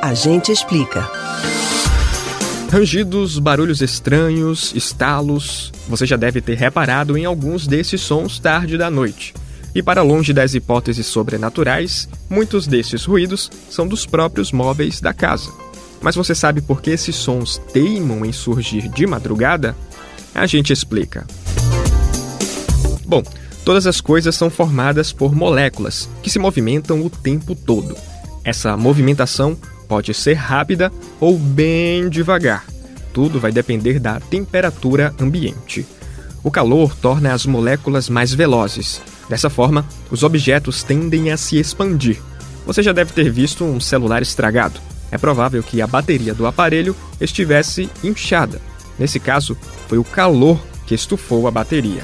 A gente explica. Rangidos, barulhos estranhos, estalos. Você já deve ter reparado em alguns desses sons tarde da noite. E para longe das hipóteses sobrenaturais, muitos desses ruídos são dos próprios móveis da casa. Mas você sabe por que esses sons teimam em surgir de madrugada? A gente explica. Bom, todas as coisas são formadas por moléculas que se movimentam o tempo todo. Essa movimentação pode ser rápida ou bem devagar. Tudo vai depender da temperatura ambiente. O calor torna as moléculas mais velozes. Dessa forma, os objetos tendem a se expandir. Você já deve ter visto um celular estragado. É provável que a bateria do aparelho estivesse inchada. Nesse caso, foi o calor que estufou a bateria.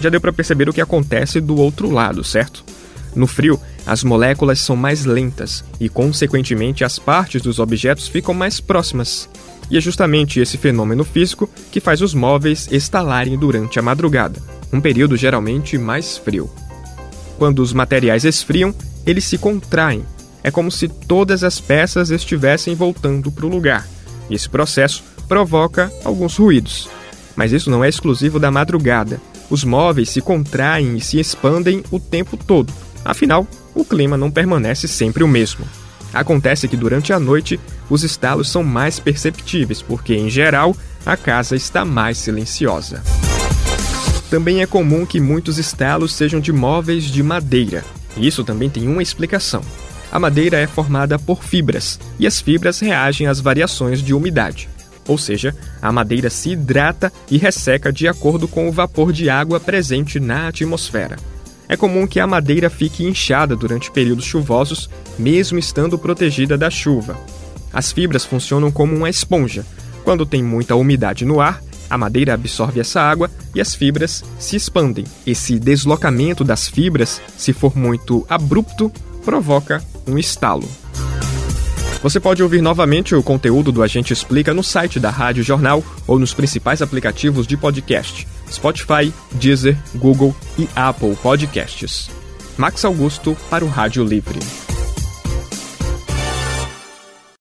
Já deu para perceber o que acontece do outro lado, certo? No frio, as moléculas são mais lentas e, consequentemente, as partes dos objetos ficam mais próximas. E é justamente esse fenômeno físico que faz os móveis estalarem durante a madrugada, um período geralmente mais frio. Quando os materiais esfriam, eles se contraem. É como se todas as peças estivessem voltando para o lugar. E esse processo provoca alguns ruídos. Mas isso não é exclusivo da madrugada. Os móveis se contraem e se expandem o tempo todo. Afinal, o clima não permanece sempre o mesmo. Acontece que durante a noite os estalos são mais perceptíveis, porque em geral a casa está mais silenciosa. Também é comum que muitos estalos sejam de móveis de madeira. Isso também tem uma explicação. A madeira é formada por fibras, e as fibras reagem às variações de umidade. Ou seja, a madeira se hidrata e resseca de acordo com o vapor de água presente na atmosfera. É comum que a madeira fique inchada durante períodos chuvosos, mesmo estando protegida da chuva. As fibras funcionam como uma esponja. Quando tem muita umidade no ar, a madeira absorve essa água e as fibras se expandem. Esse deslocamento das fibras, se for muito abrupto, provoca um estalo. Você pode ouvir novamente o conteúdo do Agente Explica no site da Rádio Jornal ou nos principais aplicativos de podcast: Spotify, Deezer, Google e Apple Podcasts. Max Augusto para o Rádio Livre.